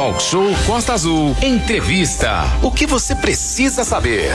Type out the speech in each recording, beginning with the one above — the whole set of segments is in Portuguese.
Talk Show Costa Azul. Entrevista. O que você precisa saber?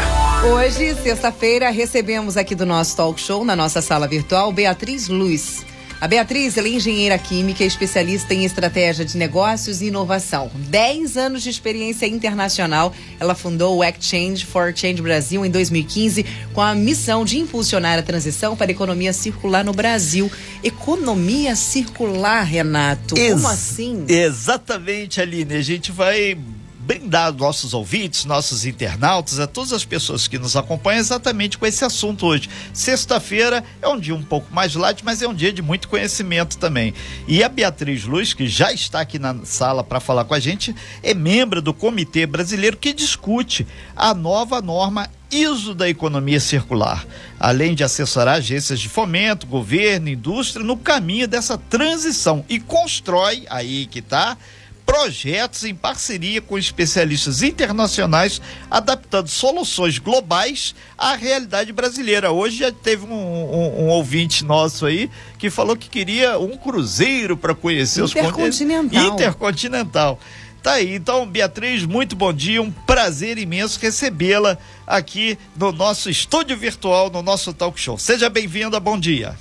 Hoje, sexta-feira, recebemos aqui do nosso Talk Show, na nossa sala virtual, Beatriz Luz. A Beatriz é engenheira química, especialista em estratégia de negócios e inovação. 10 anos de experiência internacional. Ela fundou o Exchange for Change Brasil em 2015 com a missão de impulsionar a transição para a economia circular no Brasil. Economia circular, Renato. Ex Como assim? Exatamente, Aline. A gente vai brindar nossos ouvintes, nossos internautas, a todas as pessoas que nos acompanham exatamente com esse assunto hoje. Sexta-feira é um dia um pouco mais light, mas é um dia de muito conhecimento também. E a Beatriz Luz, que já está aqui na sala para falar com a gente, é membro do Comitê Brasileiro que discute a nova norma ISO da economia circular, além de assessorar agências de fomento, governo, indústria no caminho dessa transição e constrói aí que está projetos em parceria com especialistas internacionais, adaptando soluções globais à realidade brasileira. Hoje já teve um, um, um ouvinte nosso aí que falou que queria um cruzeiro para conhecer os Intercontinental. Intercontinental. Tá aí, então, Beatriz, muito bom dia, um prazer imenso recebê-la aqui no nosso estúdio virtual, no nosso talk show. Seja bem-vinda, bom dia.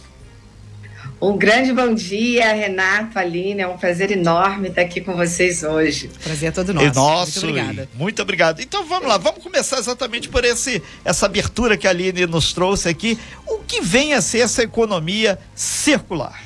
Um grande bom dia, Renato, Aline. É um prazer enorme estar aqui com vocês hoje. Prazer é todo nosso. E nosso. Muito obrigada. Muito obrigado. Então vamos lá, vamos começar exatamente por esse, essa abertura que a Aline nos trouxe aqui. O que vem a ser essa economia circular?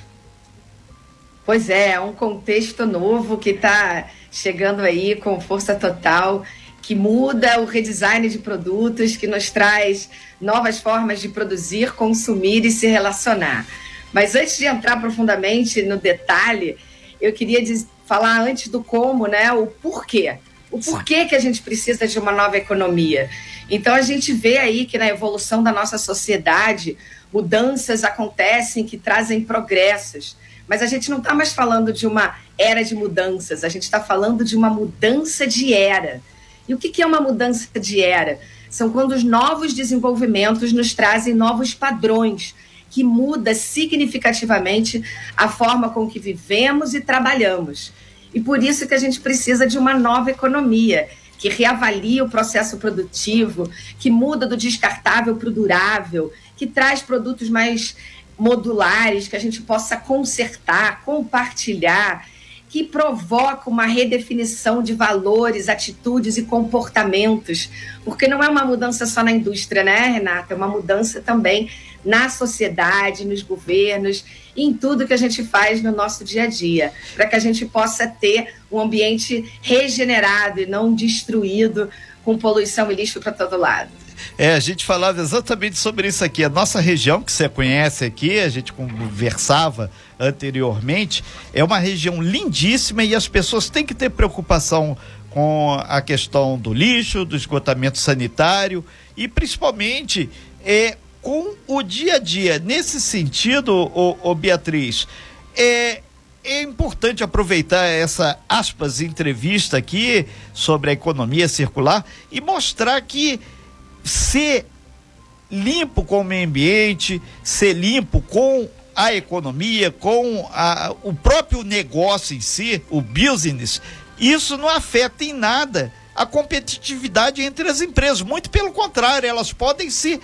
Pois é, é um contexto novo que está chegando aí com força total, que muda o redesign de produtos, que nos traz novas formas de produzir, consumir e se relacionar. Mas antes de entrar profundamente no detalhe, eu queria falar antes do como, né? O porquê. O porquê que a gente precisa de uma nova economia. Então a gente vê aí que na evolução da nossa sociedade, mudanças acontecem que trazem progressos. Mas a gente não está mais falando de uma era de mudanças, a gente está falando de uma mudança de era. E o que, que é uma mudança de era? São quando os novos desenvolvimentos nos trazem novos padrões, que muda significativamente a forma com que vivemos e trabalhamos. E por isso que a gente precisa de uma nova economia, que reavalia o processo produtivo, que muda do descartável para o durável, que traz produtos mais modulares, que a gente possa consertar, compartilhar, que provoca uma redefinição de valores, atitudes e comportamentos, porque não é uma mudança só na indústria, né, Renata? É uma mudança também na sociedade, nos governos, em tudo que a gente faz no nosso dia a dia, para que a gente possa ter um ambiente regenerado e não destruído com poluição e lixo para todo lado. É, a gente falava exatamente sobre isso aqui. A nossa região, que você conhece aqui, a gente conversava anteriormente, é uma região lindíssima e as pessoas têm que ter preocupação com a questão do lixo, do esgotamento sanitário e principalmente é, com o dia a dia. Nesse sentido, ô, ô Beatriz, é, é importante aproveitar essa aspas entrevista aqui sobre a economia circular e mostrar que ser limpo com o meio ambiente, ser limpo com a economia, com a, o próprio negócio em si, o business, isso não afeta em nada a competitividade entre as empresas. Muito pelo contrário, elas podem se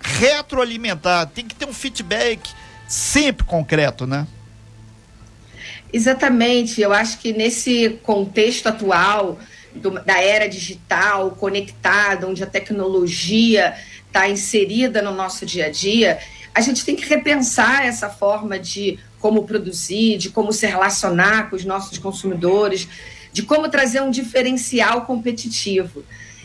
retroalimentar, tem que ter um feedback sempre concreto, né? Exatamente. Eu acho que nesse contexto atual do, da era digital, conectada, onde a tecnologia está inserida no nosso dia a dia, a gente tem que repensar essa forma de como produzir, de como se relacionar com os nossos consumidores, de como trazer um diferencial competitivo.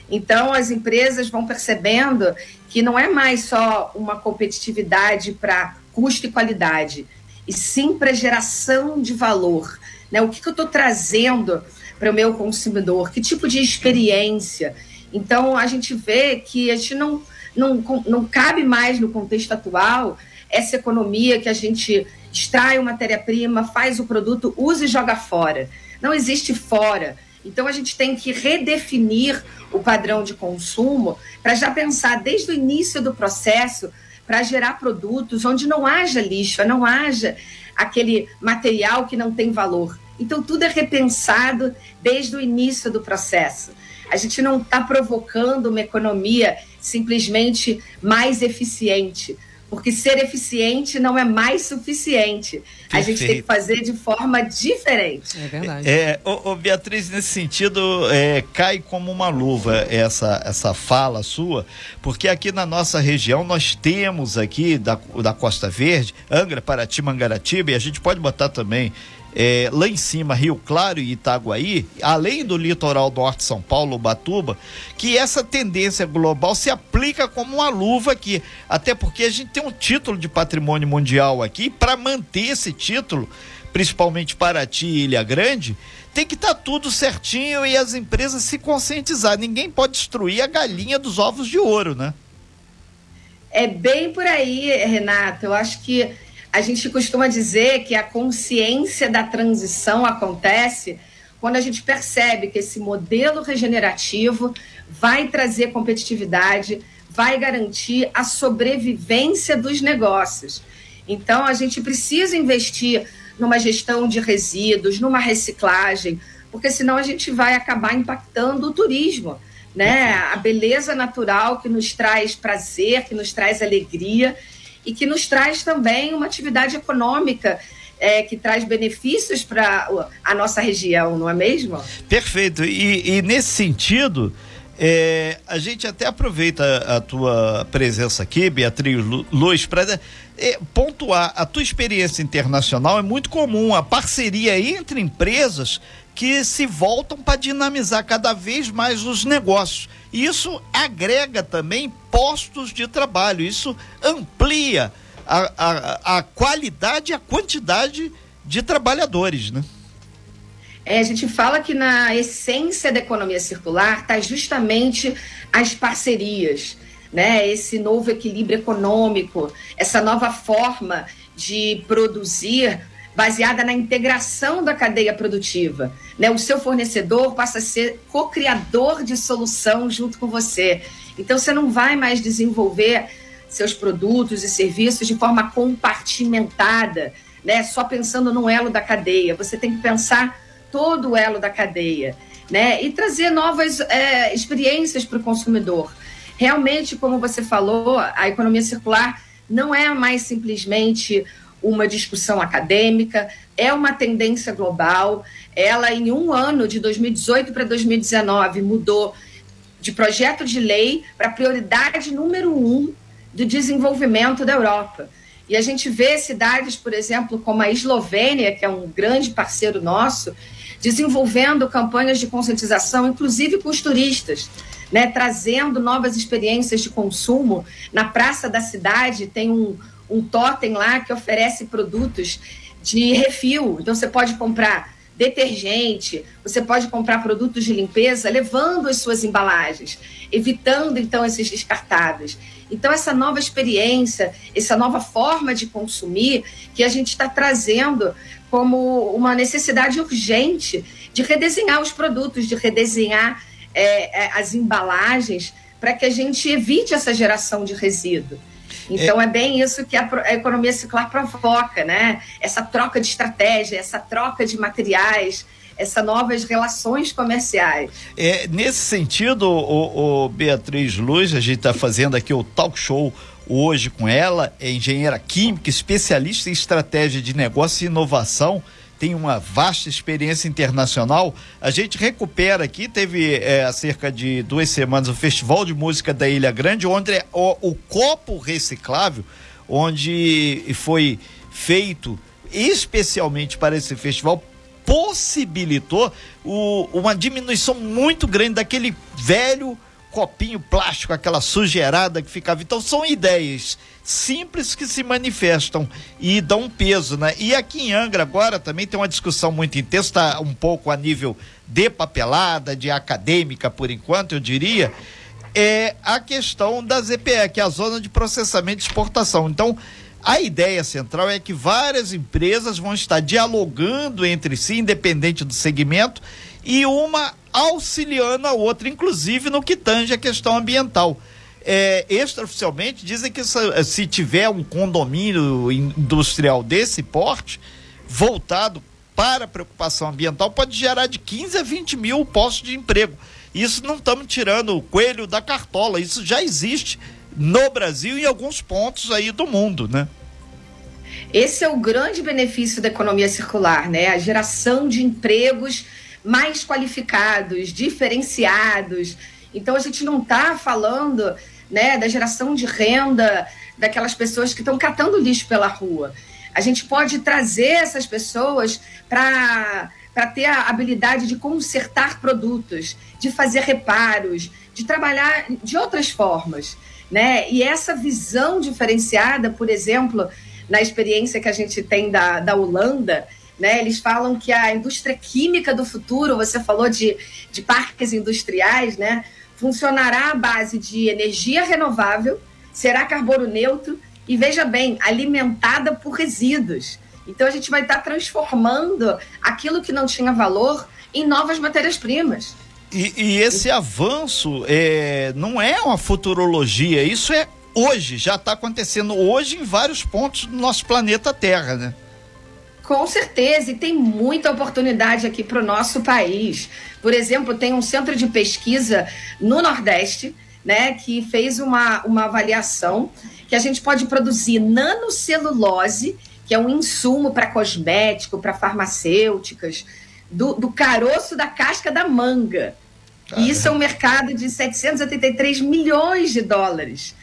Então, as empresas vão percebendo que não é mais só uma competitividade para custo e qualidade, e sim para geração de valor. Né? O que, que eu estou trazendo para o meu consumidor? Que tipo de experiência? Então, a gente vê que a gente não, não, não cabe mais no contexto atual essa economia que a gente extrai uma matéria-prima, faz o produto, usa e joga fora. Não existe fora então a gente tem que redefinir o padrão de consumo para já pensar desde o início do processo para gerar produtos onde não haja lixo, não haja aquele material que não tem valor. Então, tudo é repensado desde o início do processo. A gente não está provocando uma economia simplesmente mais eficiente, porque ser eficiente não é mais suficiente. Perfeito. A gente tem que fazer de forma diferente. É verdade. É, ô, ô Beatriz, nesse sentido, é, cai como uma luva essa, essa fala sua, porque aqui na nossa região nós temos aqui da, da Costa Verde, Angra, Paraty, Mangaratiba, e a gente pode botar também é, lá em cima, Rio Claro e Itaguaí, além do litoral norte São Paulo, Batuba, que essa tendência global se aplica como uma luva aqui. Até porque a gente tem um título de patrimônio mundial aqui, para manter esse título, principalmente Paraty e Ilha Grande, tem que estar tá tudo certinho e as empresas se conscientizar. Ninguém pode destruir a galinha dos ovos de ouro, né? É bem por aí, Renato. Eu acho que a gente costuma dizer que a consciência da transição acontece quando a gente percebe que esse modelo regenerativo vai trazer competitividade, vai garantir a sobrevivência dos negócios. Então, a gente precisa investir numa gestão de resíduos, numa reciclagem, porque senão a gente vai acabar impactando o turismo, né? A beleza natural que nos traz prazer, que nos traz alegria e que nos traz também uma atividade econômica é, que traz benefícios para a nossa região, não é mesmo? Perfeito. E, e nesse sentido, é, a gente até aproveita a tua presença aqui, Beatriz Luz, para é, pontuar. A tua experiência internacional é muito comum, a parceria entre empresas que se voltam para dinamizar cada vez mais os negócios. Isso agrega também postos de trabalho, isso amplia a, a, a qualidade e a quantidade de trabalhadores, né? É, a gente fala que na essência da economia circular está justamente as parcerias, né? Esse novo equilíbrio econômico, essa nova forma de produzir baseada na integração da cadeia produtiva. Né? O seu fornecedor passa a ser co-criador de solução junto com você. Então, você não vai mais desenvolver seus produtos e serviços de forma compartimentada, né? só pensando no elo da cadeia. Você tem que pensar todo o elo da cadeia né? e trazer novas é, experiências para o consumidor. Realmente, como você falou, a economia circular não é mais simplesmente uma discussão acadêmica, é uma tendência global. Ela, em um ano, de 2018 para 2019, mudou de projeto de lei para prioridade número um do desenvolvimento da Europa. E a gente vê cidades, por exemplo, como a Eslovênia, que é um grande parceiro nosso, desenvolvendo campanhas de conscientização, inclusive com os turistas, né, trazendo novas experiências de consumo. Na praça da cidade tem um, um totem lá que oferece produtos de refil. Então você pode comprar detergente, você pode comprar produtos de limpeza levando as suas embalagens, evitando então esses descartados. Então essa nova experiência, essa nova forma de consumir que a gente está trazendo como uma necessidade urgente de redesenhar os produtos, de redesenhar é, é as embalagens para que a gente evite essa geração de resíduo. Então é, é bem isso que a, a, economia circular provoca, né? Essa troca de estratégia, essa troca de materiais, essas novas relações comerciais. É, nesse sentido, o, o Beatriz Luz, a gente está fazendo aqui o talk show hoje com ela, é engenheira química, especialista em estratégia de negócio e inovação tem uma vasta experiência internacional. A gente recupera aqui, teve é, há cerca de duas semanas o Festival de Música da Ilha Grande, onde é o, o copo reciclável, onde foi feito especialmente para esse festival, possibilitou o, uma diminuição muito grande daquele velho copinho plástico, aquela sujeirada que ficava. Então são ideias simples que se manifestam e dão peso, né? E aqui em Angra agora também tem uma discussão muito intensa, tá um pouco a nível de papelada, de acadêmica por enquanto, eu diria, é a questão da ZPE, que é a zona de processamento e exportação. Então, a ideia central é que várias empresas vão estar dialogando entre si, independente do segmento, e uma auxiliando a outra, inclusive no que tange a questão ambiental. É, extraoficialmente dizem que se, se tiver um condomínio industrial desse porte, voltado para a preocupação ambiental pode gerar de 15 a 20 mil postos de emprego. Isso não estamos tirando o coelho da cartola, isso já existe no Brasil e em alguns pontos aí do mundo, né? Esse é o grande benefício da economia circular, né? A geração de empregos mais qualificados, diferenciados. Então a gente não está falando né, da geração de renda daquelas pessoas que estão catando lixo pela rua. A gente pode trazer essas pessoas para para ter a habilidade de consertar produtos, de fazer reparos, de trabalhar de outras formas, né? E essa visão diferenciada, por exemplo, na experiência que a gente tem da, da Holanda, né? Eles falam que a indústria química do futuro, você falou de, de parques industriais, né? Funcionará à base de energia renovável, será carbono neutro e, veja bem, alimentada por resíduos. Então a gente vai estar transformando aquilo que não tinha valor em novas matérias-primas. E, e, esse avanço é, não é uma futurologia, isso é hoje, já está acontecendo hoje em vários pontos do nosso planeta Terra, né? Com certeza, e tem muita oportunidade aqui para o nosso país. Por exemplo, tem um centro de pesquisa no Nordeste, né, que fez uma, uma avaliação que a gente pode produzir nanocelulose que é um insumo para cosmético, para farmacêuticas, do, do, caroço da casca da manga. E isso é um mercado de 783 milhões de dólares.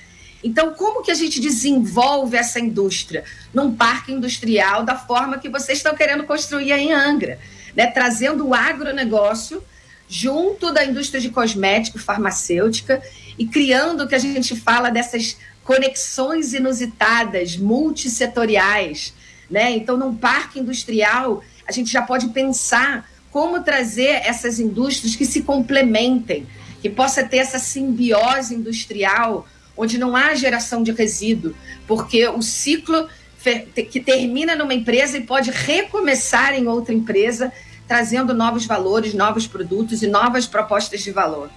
Então, como que a gente desenvolve essa indústria? Num parque industrial da forma que vocês estão querendo construir aí em Angra, né? trazendo o agronegócio junto da indústria de cosmético, farmacêutica, e criando o que a gente fala dessas conexões inusitadas, multissetoriais. Né? Então, num parque industrial, a gente já pode pensar como trazer essas indústrias que se complementem, que possa ter essa simbiose industrial, onde não há geração de resíduo, porque o ciclo que termina numa empresa e pode recomeçar em outra empresa, trazendo novos valores, novos produtos e novas propostas de valor.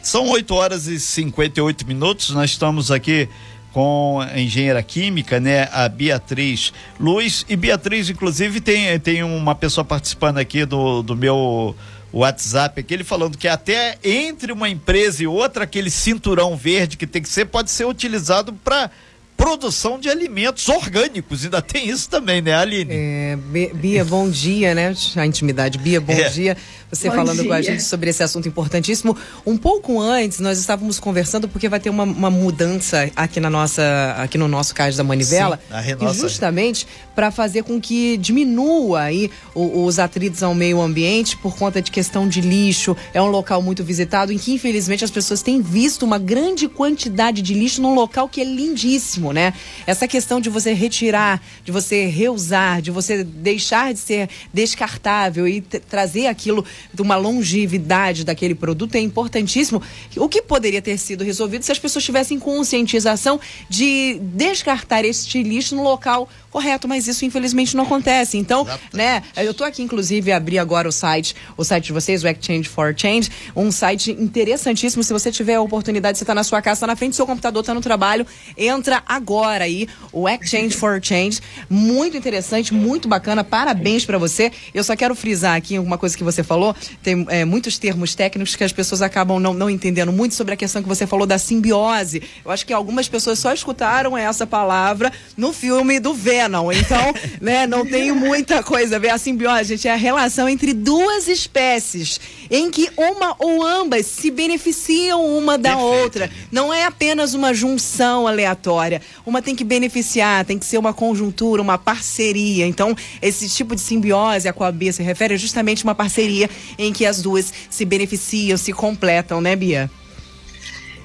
São 8 horas e 58 minutos. Nós estamos aqui com a engenheira química, né, a Beatriz Luz. E Beatriz, inclusive, tem, tem uma pessoa participando aqui do, do meu WhatsApp aqui, ele falando que até entre uma empresa e outra, aquele cinturão verde que tem que ser, pode ser utilizado para produção de alimentos orgânicos. Ainda tem isso também, né, Aline? É, Bia, bom dia, né? A intimidade. Bia, bom é. dia. Você bom falando dia. com a gente sobre esse assunto importantíssimo. Um pouco antes, nós estávamos conversando porque vai ter uma, uma mudança aqui na nossa, aqui no nosso Cais da Manivela, Sim, justamente para fazer com que diminua aí os atritos ao meio ambiente por conta de questão de lixo. É um local muito visitado em que infelizmente as pessoas têm visto uma grande quantidade de lixo num local que é lindíssimo mesmo, né? Essa questão de você retirar, de você reusar, de você deixar de ser descartável e trazer aquilo de uma longevidade daquele produto é importantíssimo. O que poderia ter sido resolvido se as pessoas tivessem conscientização de descartar este lixo no local correto, mas isso infelizmente não acontece. Então, Exatamente. né, eu tô aqui inclusive abri agora o site, o site de vocês, o Exchange for Change, um site interessantíssimo. Se você tiver a oportunidade, você tá na sua casa, tá na frente do seu computador, tá no trabalho, entra agora aí, o Exchange for Change, muito interessante, muito bacana. Parabéns para você. Eu só quero frisar aqui uma coisa que você falou, tem é, muitos termos técnicos que as pessoas acabam não, não entendendo muito sobre a questão que você falou da simbiose. Eu acho que algumas pessoas só escutaram essa palavra no filme do Venom. Então, né, não tem muita coisa a ver. A simbiose, gente, é a relação entre duas espécies em que uma ou ambas se beneficiam uma da Perfeito. outra. Não é apenas uma junção aleatória. Uma tem que beneficiar, tem que ser uma conjuntura, uma parceria. Então, esse tipo de simbiose a qual a Bia se refere é justamente uma parceria em que as duas se beneficiam, se completam, né, Bia?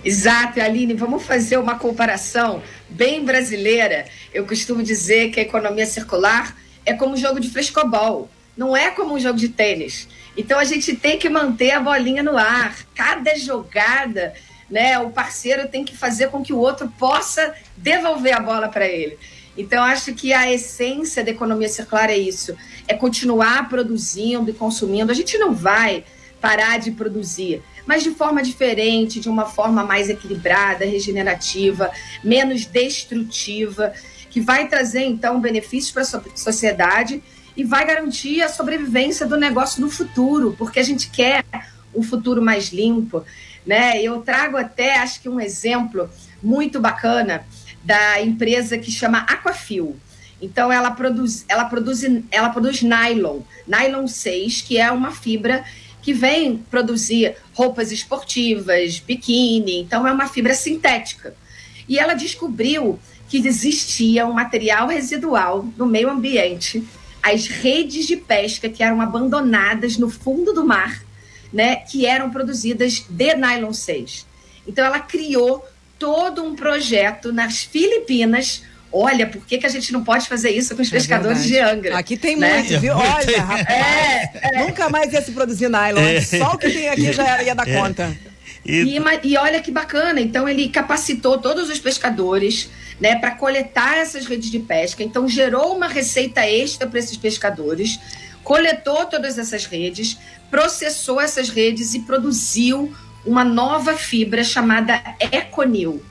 Exato, Aline, vamos fazer uma comparação bem brasileira. Eu costumo dizer que a economia circular é como um jogo de frescobol, não é como um jogo de tênis. Então a gente tem que manter a bolinha no ar. Cada jogada, né, o parceiro tem que fazer com que o outro possa devolver a bola para ele. Então acho que a essência da economia circular é isso, é continuar produzindo e consumindo. A gente não vai parar de produzir, mas de forma diferente, de uma forma mais equilibrada, regenerativa, menos destrutiva, que vai trazer então benefícios para a sociedade e vai garantir a sobrevivência do negócio no futuro, porque a gente quer um futuro mais limpo, né? Eu trago até, acho que um exemplo muito bacana da empresa que chama Aquafil. Então ela produz, ela produz, ela produz nylon, nylon 6, que é uma fibra que vem produzir roupas esportivas, biquíni, então é uma fibra sintética. E ela descobriu que existia um material residual no meio ambiente, as redes de pesca que eram abandonadas no fundo do mar, né, que eram produzidas de nylon 6. Então ela criou todo um projeto nas Filipinas. Olha, por que, que a gente não pode fazer isso com os é pescadores de Angra? Aqui tem né? muito, viu? Olha, rapaz, é, é. nunca mais ia se produzir nylon. É. Só o que tem aqui já ia dar é. conta. E, e, olha que bacana, então ele capacitou todos os pescadores né, para coletar essas redes de pesca. Então gerou uma receita extra para esses pescadores, coletou todas essas redes, processou essas redes e produziu uma nova fibra chamada Econil.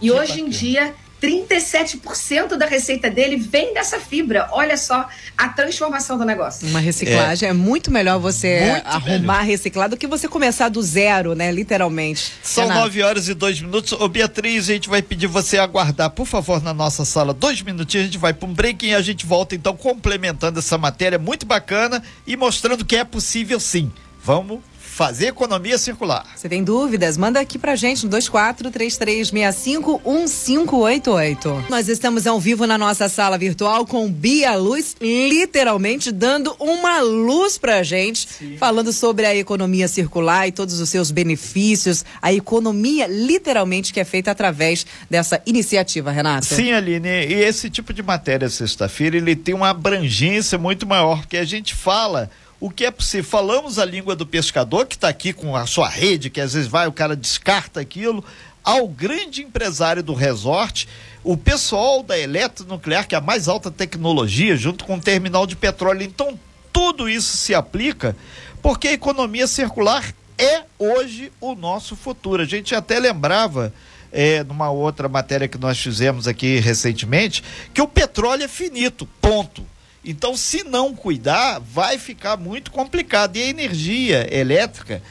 E que hoje bacana. em dia 37% da receita dele vem dessa fibra. Olha só a transformação do negócio. Uma reciclagem é, é muito melhor você muito arrumar melhor. reciclar do que você começar do zero, né? Literalmente. São Renato. nove horas e dois minutos. Ô Beatriz, a gente vai pedir você aguardar, por favor, na nossa sala dois minutinhos. A gente vai para um break e a gente volta então complementando essa matéria muito bacana e mostrando que é possível sim. Vamos fazer economia circular. Você tem dúvidas? Manda aqui pra gente no 2433651588. Nós estamos ao vivo na nossa sala virtual com Bia Luz, literalmente dando uma luz pra gente, Sim. falando sobre a economia circular e todos os seus benefícios, a economia literalmente que é feita através dessa iniciativa, Renato. Sim, Aline, e esse tipo de matéria sexta-feira, ele tem uma abrangência muito maior, porque a gente fala o que é possível. Falamos a língua do pescador, que está aqui com a sua rede, que às vezes vai, o cara descarta aquilo, ao grande empresário do resort, o pessoal da eletronuclear, que é a mais alta tecnologia, junto com o terminal de petróleo. Então, tudo isso se aplica porque a economia circular é hoje o nosso futuro. A gente até lembrava. É, numa outra matéria que nós fizemos aqui recentemente, que o petróleo é finito, ponto. Então, se não cuidar, vai ficar muito complicado. E a energia elétrica,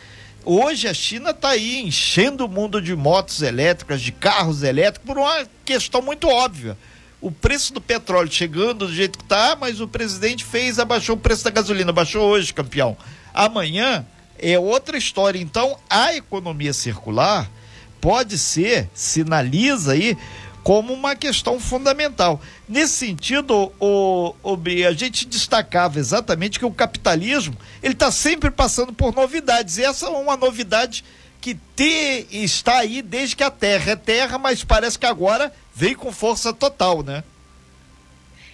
hoje a China está aí enchendo o mundo de motos elétricas, de carros elétricos, por uma questão muito óbvia. O preço do petróleo chegando do jeito que está, mas o presidente fez, abaixou o preço da gasolina, abaixou hoje, campeão. Amanhã é outra história. Então, a economia circular pode ser, sinaliza aí, como uma questão fundamental. Nesse sentido, o, o, a gente destacava exatamente que o capitalismo ele está sempre passando por novidades. E essa é uma novidade que te, está aí desde que a Terra é Terra, mas parece que agora veio com força total, né?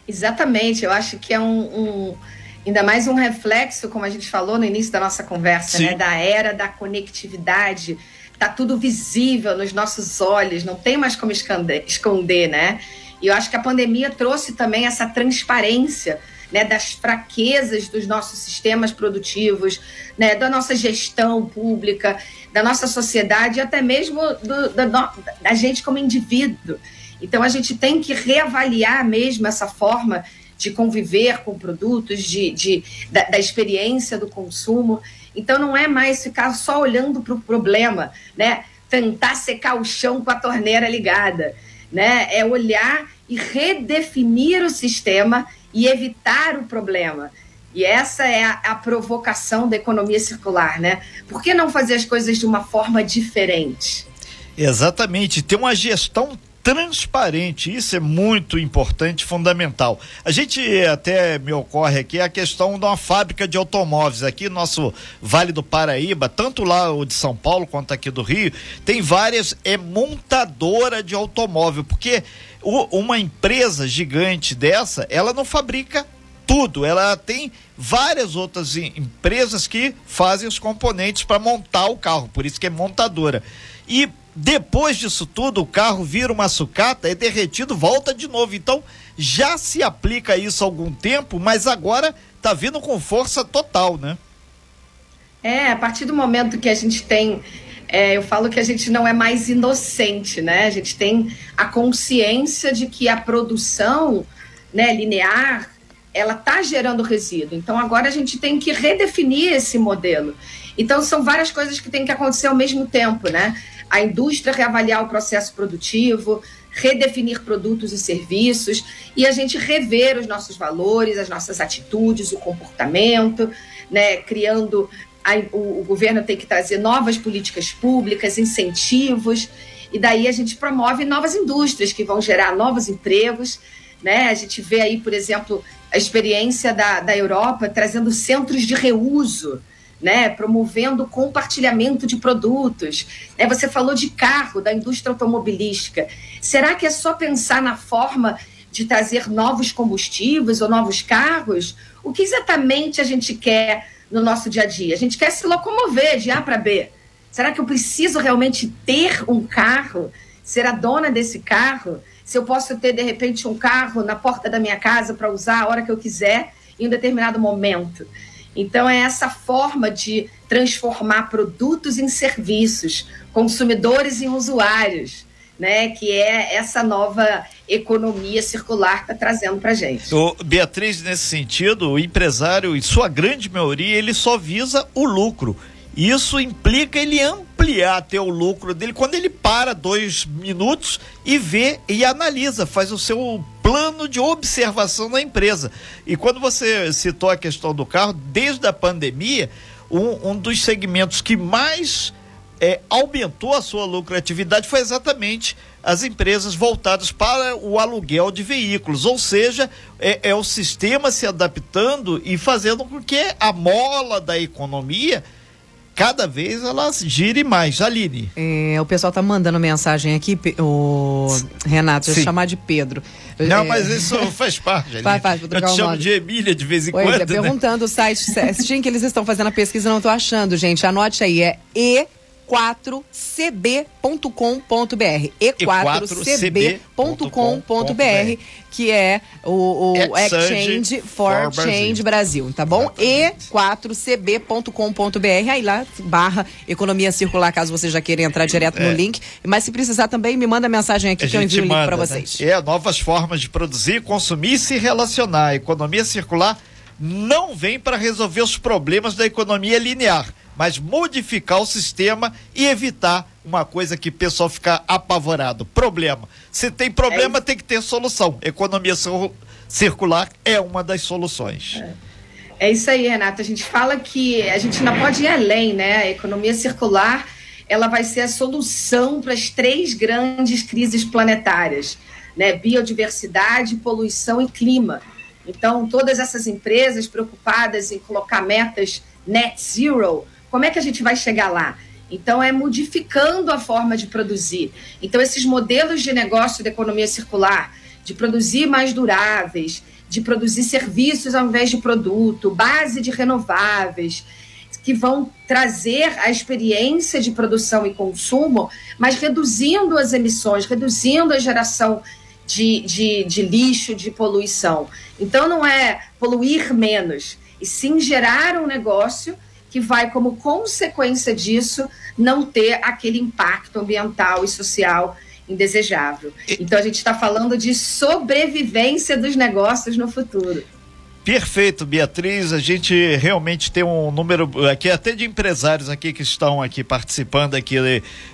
Exatamente. Eu acho que é um, um ainda mais um reflexo, como a gente falou no início da nossa conversa, né, da era da conectividade tá tudo visível nos nossos olhos, não tem mais como esconder, né? E eu acho que a pandemia trouxe também essa transparência né, das fraquezas dos nossos sistemas produtivos, né, da nossa gestão pública, da nossa sociedade e até mesmo do, da, da gente como indivíduo. Então a gente tem que reavaliar mesmo essa forma de conviver com produtos, de, de da, da experiência do consumo. Então não é mais ficar só olhando para o problema, né? Tentar secar o chão com a torneira ligada, né? É olhar e redefinir o sistema e evitar o problema. E essa é a, a, provocação da economia circular, né? Por que não fazer as coisas de uma forma diferente? Exatamente, ter uma gestão transparente. Isso é muito importante, fundamental. A gente até me ocorre aqui a questão de uma fábrica de automóveis aqui nosso Vale do Paraíba, tanto lá o de São Paulo quanto aqui do Rio, tem várias é montadora de automóvel, porque o, uma empresa gigante dessa, ela não fabrica tudo, ela tem várias outras empresas que fazem os componentes para montar o carro, por isso que é montadora. E depois disso tudo, o carro vira uma sucata, é derretido, volta de novo. Então, já se aplica isso há algum tempo, mas agora está vindo com força total, né? É, a partir do momento que a gente tem. É, eu falo que a gente não é mais inocente, né? A gente tem a consciência de que a produção né, linear ela está gerando resíduo. Então agora a gente tem que redefinir esse modelo. Então são várias coisas que têm que acontecer ao mesmo tempo, né? A indústria reavaliar o processo produtivo, redefinir produtos e serviços e a gente rever os nossos valores, as nossas atitudes, o comportamento, né? Criando a, o, o governo tem que trazer novas políticas públicas, incentivos e daí a gente promove novas indústrias que vão gerar novos empregos. Né? A gente vê aí, por exemplo, a experiência da, da Europa trazendo centros de reuso, né? promovendo compartilhamento de produtos. Né? Você falou de carro, da indústria automobilística. Será que é só pensar na forma de trazer novos combustíveis ou novos carros? O que exatamente a gente quer no nosso dia a dia? A gente quer se locomover de A para B. Será que eu preciso realmente ter um carro? Ser a dona desse carro? Se eu posso ter, de repente, um carro na porta da minha casa para usar a hora que eu quiser, em um determinado momento. Então, é essa forma de transformar produtos em serviços, consumidores em usuários, né? Que é essa nova economia circular que está trazendo para gente. O Beatriz, nesse sentido, o empresário, em sua grande maioria, ele só visa o lucro. Isso implica ele ampliar até o lucro dele quando ele para dois minutos e vê e analisa, faz o seu plano de observação da empresa. E quando você citou a questão do carro, desde a pandemia, um, um dos segmentos que mais é, aumentou a sua lucratividade foi exatamente as empresas voltadas para o aluguel de veículos, ou seja, é, é o sistema se adaptando e fazendo com que a mola da economia cada vez ela gire mais. Aline. É, o pessoal tá mandando mensagem aqui, o Renato, eu chamar de Pedro. Não, é... mas isso faz parte. Aline. Faz parte, Eu te chamo de Emília de vez em pois quando. É, né? perguntando o site Sim, que eles estão fazendo a pesquisa, não estou achando, gente. Anote aí, é E 4cb.com.br. e4cb.com.br, que é o, o Exchange for, for Change Brasil, tá bom? e4cb.com.br, aí lá barra economia circular, caso você já queira entrar direto é. no link. Mas se precisar também, me manda mensagem aqui a que eu envio o link para né? vocês. Né? É, novas formas de produzir, consumir e se relacionar. A economia circular não vem para resolver os problemas da economia linear mas modificar o sistema e evitar uma coisa que o pessoal fica apavorado. Problema. Se tem problema, é tem que ter solução. Economia circular é uma das soluções. É. é isso aí, Renata. A gente fala que a gente não pode ir além, né? A economia circular ela vai ser a solução para as três grandes crises planetárias, né? Biodiversidade, poluição e clima. Então, todas essas empresas preocupadas em colocar metas net zero como é que a gente vai chegar lá? Então, é modificando a forma de produzir. Então, esses modelos de negócio da economia circular, de produzir mais duráveis, de produzir serviços ao invés de produto, base de renováveis, que vão trazer a experiência de produção e consumo, mas reduzindo as emissões, reduzindo a geração de, de, de lixo, de poluição. Então, não é poluir menos, e sim gerar um negócio que vai, como consequência disso, não ter aquele impacto ambiental e social indesejável. Então, a gente está falando de sobrevivência dos negócios no futuro. Perfeito, Beatriz. A gente realmente tem um número aqui até de empresários aqui que estão aqui participando aqui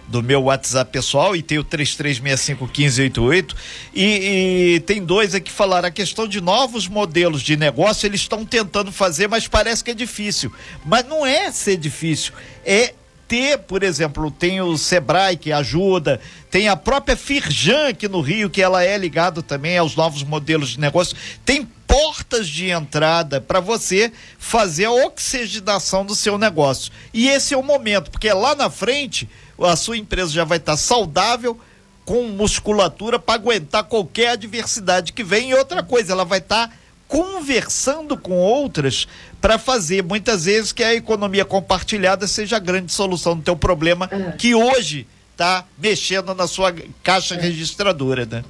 do meu WhatsApp pessoal e tem o 33651588 e, e tem dois aqui que falaram a questão de novos modelos de negócio eles estão tentando fazer, mas parece que é difícil. Mas não é ser difícil, é ter, por exemplo, tem o Sebrae que ajuda, tem a própria Firjan aqui no Rio, que ela é ligada também aos novos modelos de negócio. Tem portas de entrada para você fazer a oxigenação do seu negócio. E esse é o momento, porque lá na frente a sua empresa já vai estar saudável, com musculatura para aguentar qualquer adversidade que vem. E outra coisa, ela vai estar tá conversando com outras para fazer muitas vezes que a economia compartilhada seja a grande solução do teu problema uhum. que hoje está mexendo na sua caixa uhum. registradora, né?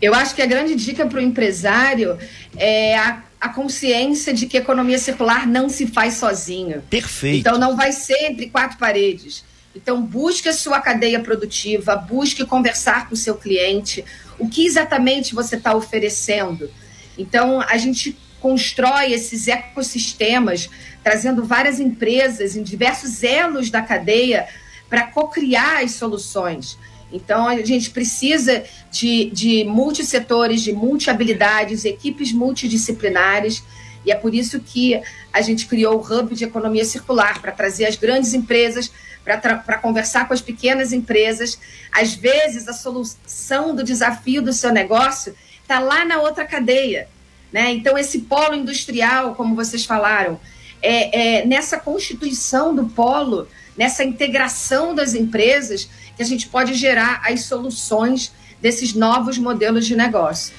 Eu acho que a grande dica para o empresário é a, a consciência de que economia circular não se faz sozinha. Perfeito. Então não vai ser entre quatro paredes. Então busque a sua cadeia produtiva, busque conversar com o seu cliente, o que exatamente você está oferecendo. Então a gente constrói esses ecossistemas, trazendo várias empresas em diversos elos da cadeia para co-criar as soluções. Então, a gente precisa de, de multissetores, de multi-habilidades, equipes multidisciplinares, e é por isso que a gente criou o Hub de Economia Circular, para trazer as grandes empresas, para conversar com as pequenas empresas. Às vezes, a solução do desafio do seu negócio está lá na outra cadeia. Né? Então, esse polo industrial, como vocês falaram, é, é nessa constituição do polo, nessa integração das empresas, que a gente pode gerar as soluções desses novos modelos de negócio.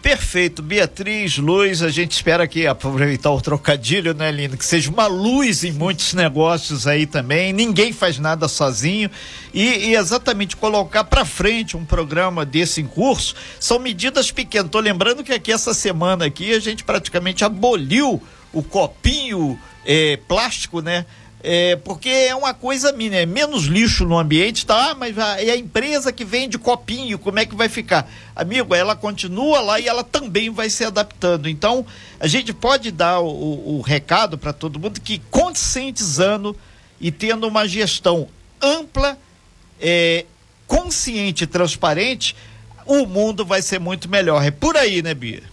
Perfeito, Beatriz, luz, a gente espera que aproveitar o trocadilho, né, Lino? Que seja uma luz em muitos negócios aí também. Ninguém faz nada sozinho e, e exatamente colocar para frente um programa desse em curso são medidas pequenas. Tô lembrando que aqui essa semana aqui a gente praticamente aboliu o copinho eh, plástico, né? É, porque é uma coisa minha, é menos lixo no ambiente, tá? Mas é a empresa que vende copinho, como é que vai ficar? Amigo, ela continua lá e ela também vai se adaptando. Então, a gente pode dar o, o, o recado para todo mundo que conscientizando e tendo uma gestão ampla, é, consciente e transparente, o mundo vai ser muito melhor. É por aí, né, Bia?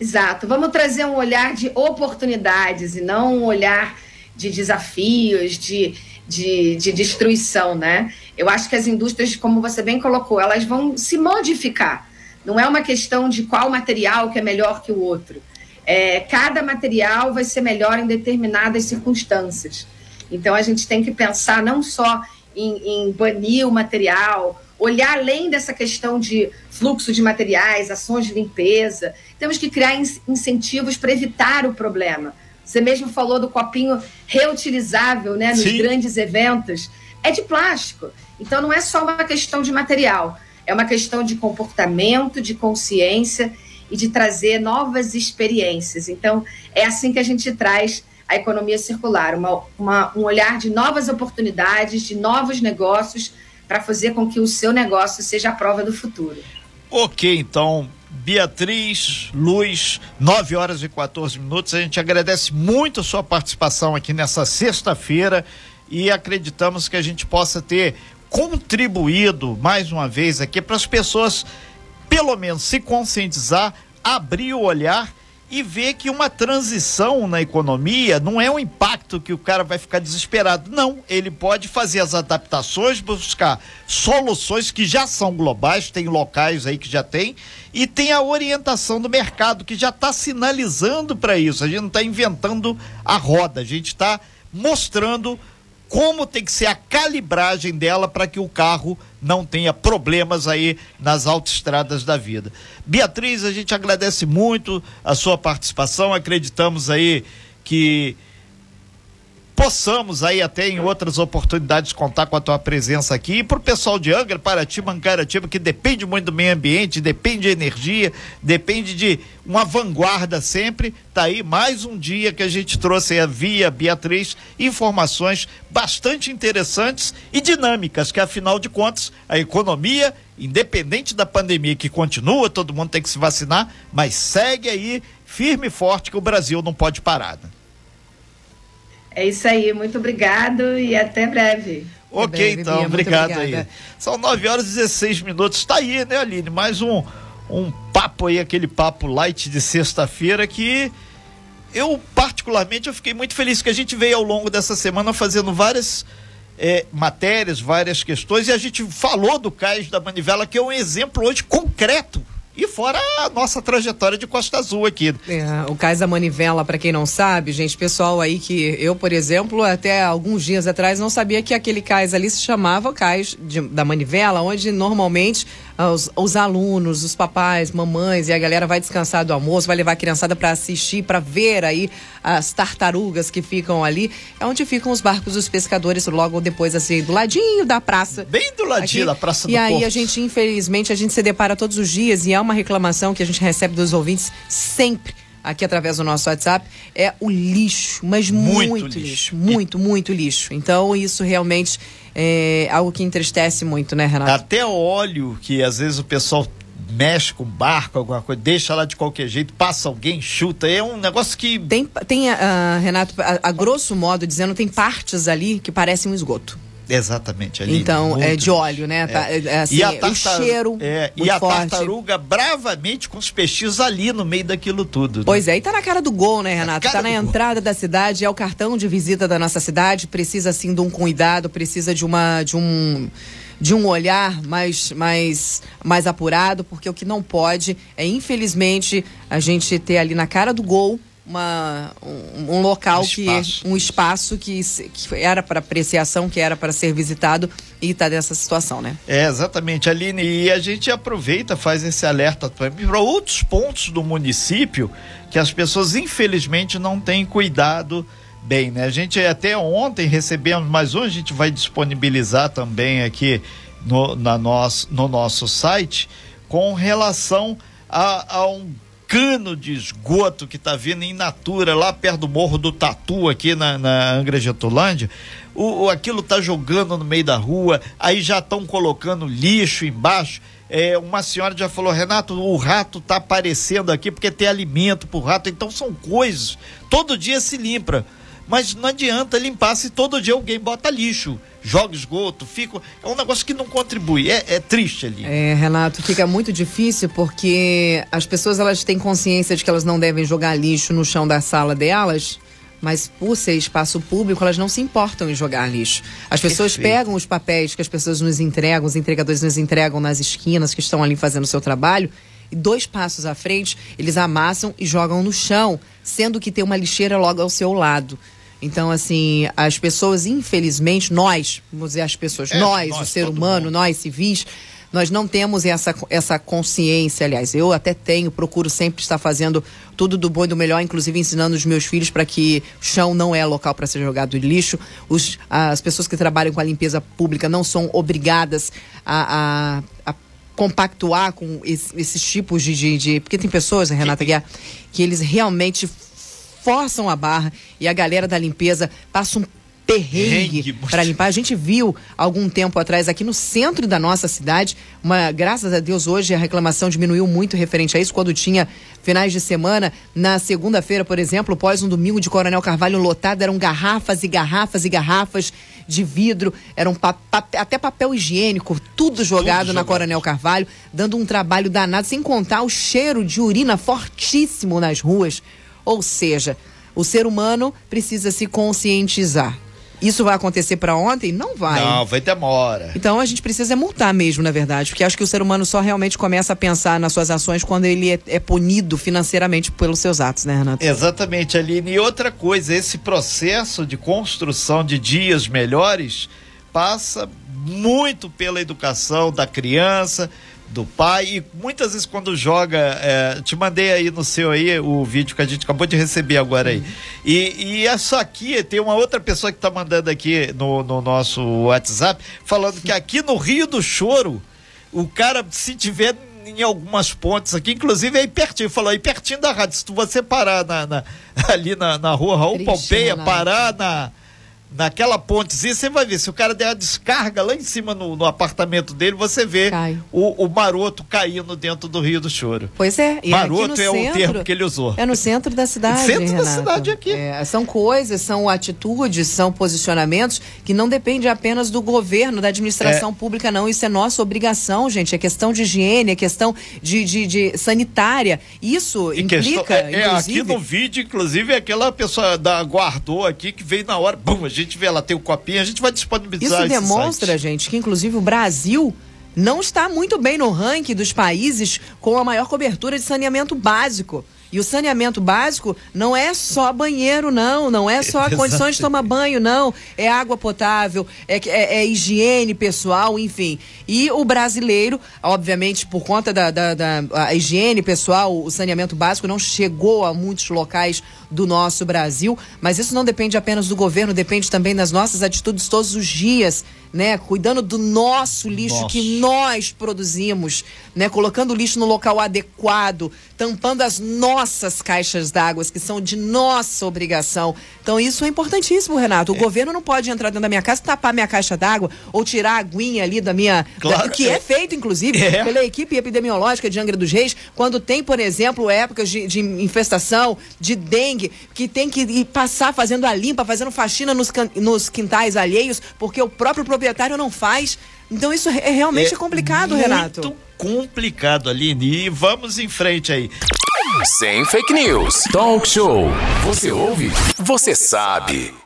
Exato. Vamos trazer um olhar de oportunidades e não um olhar de desafios, de, de, de destruição, né? Eu acho que as indústrias, como você bem colocou, elas vão se modificar. Não é uma questão de qual material que é melhor que o outro. É, cada material vai ser melhor em determinadas circunstâncias. Então a gente tem que pensar não só em, em banir o material, olhar além dessa questão de fluxo de materiais, ações de limpeza. Temos que criar incentivos para evitar o problema você mesmo falou do copinho reutilizável, né, nos Sim. grandes eventos. É de plástico. Então não é só uma questão de material, é uma questão de comportamento, de consciência e de trazer novas experiências. Então é assim que a gente traz a economia circular, uma, uma, um olhar de novas oportunidades, de novos negócios, para fazer com que o seu negócio seja a prova do futuro. Ok, então Beatriz Luz, 9 horas e 14 minutos. A gente agradece muito a sua participação aqui nessa sexta-feira e acreditamos que a gente possa ter contribuído mais uma vez aqui para as pessoas, pelo menos, se conscientizar, abrir o olhar e ver que uma transição na economia não é um impacto que o cara vai ficar desesperado. Não, ele pode fazer as adaptações, buscar soluções que já são globais, tem locais aí que já tem, e tem a orientação do mercado que já está sinalizando para isso. A gente não está inventando a roda, a gente está mostrando como tem que ser a calibragem dela para que o carro não tenha problemas aí nas autoestradas da vida. Beatriz, a gente agradece muito a sua participação, acreditamos aí que possamos aí até em outras oportunidades contar com a tua presença aqui. E para o pessoal de Angra, Paraty, Mangaratiba, que depende muito do meio ambiente, depende de energia, depende de uma vanguarda sempre, tá aí mais um dia que a gente trouxe a via Beatriz informações bastante interessantes e dinâmicas, que afinal de contas a economia, independente da pandemia que continua, todo mundo tem que se vacinar, mas segue aí firme e forte que o Brasil não pode parar. Né? É isso aí, muito obrigado e até breve. Ok, breve, então, Bia, obrigado aí. São 9 horas e 16 minutos. Está aí, né, Aline? Mais um, um papo aí, aquele papo light de sexta-feira que eu, particularmente, eu fiquei muito feliz que a gente veio ao longo dessa semana fazendo várias é, matérias, várias questões, e a gente falou do Cais da Manivela, que é um exemplo hoje concreto e fora a nossa trajetória de Costa Azul aqui. É, o Cais da Manivela, para quem não sabe, gente, pessoal aí que eu, por exemplo, até alguns dias atrás não sabia que aquele cais ali se chamava Cais de, da Manivela, onde normalmente os, os, alunos, os papais, mamães e a galera vai descansar do almoço, vai levar a criançada para assistir, para ver aí as tartarugas que ficam ali. É onde ficam os barcos dos pescadores, logo depois, assim, do ladinho da praça. Bem do ladinho aqui. da praça do E aí Porto. a gente, infelizmente, a gente se depara todos os dias e é uma reclamação que a gente recebe dos ouvintes sempre aqui através do nosso WhatsApp, é o lixo, mas muito, muito lixo. lixo. Muito, muito lixo. Então, isso realmente é algo que entristece muito, né, Renato? Até óleo, que às vezes o pessoal mexe com barco, alguma coisa, deixa lá de qualquer jeito, passa alguém, chuta. É um negócio que. Tem, tem uh, Renato, a, a, grosso modo dizendo, tem partes ali que parecem um esgoto. Exatamente, ali. Então, muito... é de óleo, né? É. Tá, é, é assim, e a tartar... o cheiro. É, e a forte. tartaruga bravamente com os peixinhos ali no meio daquilo tudo. Né? Pois é, e tá na cara do gol, né, Renato? Tá na entrada gol. da cidade, é o cartão de visita da nossa cidade, precisa assim de um cuidado, precisa de uma. de um de um olhar mais, mais, mais apurado, porque o que não pode é, infelizmente, a gente ter ali na cara do gol uma, um, um local um que um espaço que, que era para apreciação, que era para ser visitado e está nessa situação, né? É, exatamente, Aline. E a gente aproveita, faz esse alerta para outros pontos do município que as pessoas, infelizmente, não têm cuidado bem, né? A gente até ontem recebemos, mas hoje a gente vai disponibilizar também aqui no, na nosso, no nosso site com relação a, a um cano de esgoto que está vindo em Natura, lá perto do Morro do Tatu, aqui na, na Angra Getulândia, o, o, aquilo tá jogando no meio da rua, aí já estão colocando lixo embaixo. É, uma senhora já falou, Renato, o rato tá aparecendo aqui porque tem alimento pro rato, então são coisas. Todo dia se limpa, mas não adianta limpar se todo dia alguém bota lixo joga esgoto, fica. É um negócio que não contribui. É, é triste ali. É, Renato, fica muito difícil porque as pessoas elas têm consciência de que elas não devem jogar lixo no chão da sala delas. Mas por ser espaço público, elas não se importam em jogar lixo. As pessoas Perfeito. pegam os papéis que as pessoas nos entregam, os entregadores nos entregam nas esquinas que estão ali fazendo o seu trabalho, e dois passos à frente, eles amassam e jogam no chão, sendo que tem uma lixeira logo ao seu lado. Então, assim, as pessoas, infelizmente, nós, vamos dizer as pessoas, é, nós, nós, o ser humano, mundo. nós civis, nós não temos essa, essa consciência, aliás, eu até tenho, procuro sempre estar fazendo tudo do bom e do melhor, inclusive ensinando os meus filhos para que chão não é local para ser jogado de lixo. Os, as pessoas que trabalham com a limpeza pública não são obrigadas a, a, a compactuar com esse, esses tipos de, de, de, Porque tem pessoas, Renata Guiar, que eles realmente forçam a barra e a galera da limpeza passa um perrengue para limpar. A gente viu algum tempo atrás aqui no centro da nossa cidade, uma graças a Deus hoje a reclamação diminuiu muito referente a isso quando tinha finais de semana, na segunda-feira, por exemplo, após um domingo de Coronel Carvalho lotado, eram garrafas e garrafas e garrafas de vidro, eram pa pa até papel higiênico, tudo jogado tudo na jogado. Coronel Carvalho, dando um trabalho danado, sem contar o cheiro de urina fortíssimo nas ruas. Ou seja, o ser humano precisa se conscientizar. Isso vai acontecer para ontem? Não vai. Não, vai demora. Então a gente precisa multar mesmo, na verdade, porque acho que o ser humano só realmente começa a pensar nas suas ações quando ele é, é punido financeiramente pelos seus atos, né, Renato? Exatamente, Aline. E outra coisa, esse processo de construção de dias melhores passa muito pela educação da criança, do pai. E muitas vezes quando joga é, te mandei aí no seu aí o vídeo que a gente acabou de receber agora aí. E, e essa aqui tem uma outra pessoa que tá mandando aqui no, no nosso WhatsApp falando que aqui no Rio do Choro o cara se tiver em algumas pontes aqui, inclusive aí pertinho, falou aí pertinho da rádio, se tu você parar na, na ali na, na rua Raul Pompeia, parar na naquela pontezinha, você vai ver, se o cara der a descarga lá em cima no, no apartamento dele, você vê o, o, maroto caindo dentro do Rio do Choro. Pois é. E maroto é centro, o termo que ele usou. É no centro da cidade, Centro Renato. da cidade aqui. É, são coisas, são atitudes, são posicionamentos que não dependem apenas do governo, da administração é. pública, não. Isso é nossa obrigação, gente. É questão de higiene, é questão de, de, de sanitária. Isso e implica, questão, é, é, aqui no vídeo, inclusive, aquela pessoa da guardou aqui que veio na hora, bum, a gente vê, ela tem o copinho, a gente vai disponibilizar Isso demonstra, gente, que inclusive o Brasil não está muito bem no ranking dos países com a maior cobertura de saneamento básico. E o saneamento básico não é só banheiro, não. Não é só condições de tomar banho, não. É água potável, é, é, é, higiene pessoal, enfim. E o brasileiro, obviamente, por conta da, da, da higiene pessoal, o saneamento básico não chegou a muitos locais do nosso Brasil. Mas isso não depende apenas do governo, depende também das nossas atitudes todos os dias né, cuidando do nosso lixo Nossa. que nós produzimos, né, colocando o lixo no local adequado, tampando as nossas caixas d'água, que são de nossa obrigação. Então isso é importantíssimo, Renato. O é. governo não pode entrar dentro da minha casa, tapar minha caixa d'água ou tirar a aguinha ali da minha, claro, da, que é. é. feito inclusive é. pela equipe epidemiológica de Angra dos Reis, quando tem, por exemplo, épocas de, de infestação, de dengue, que tem que ir passar fazendo a limpa, fazendo faxina nos, nos quintais alheios, porque o próprio proprietário não faz. Então isso é realmente é complicado, Renato. Muito complicado, Aline. E vamos em frente aí. Sem fake news. Talk show. Você ouve? Você sabe.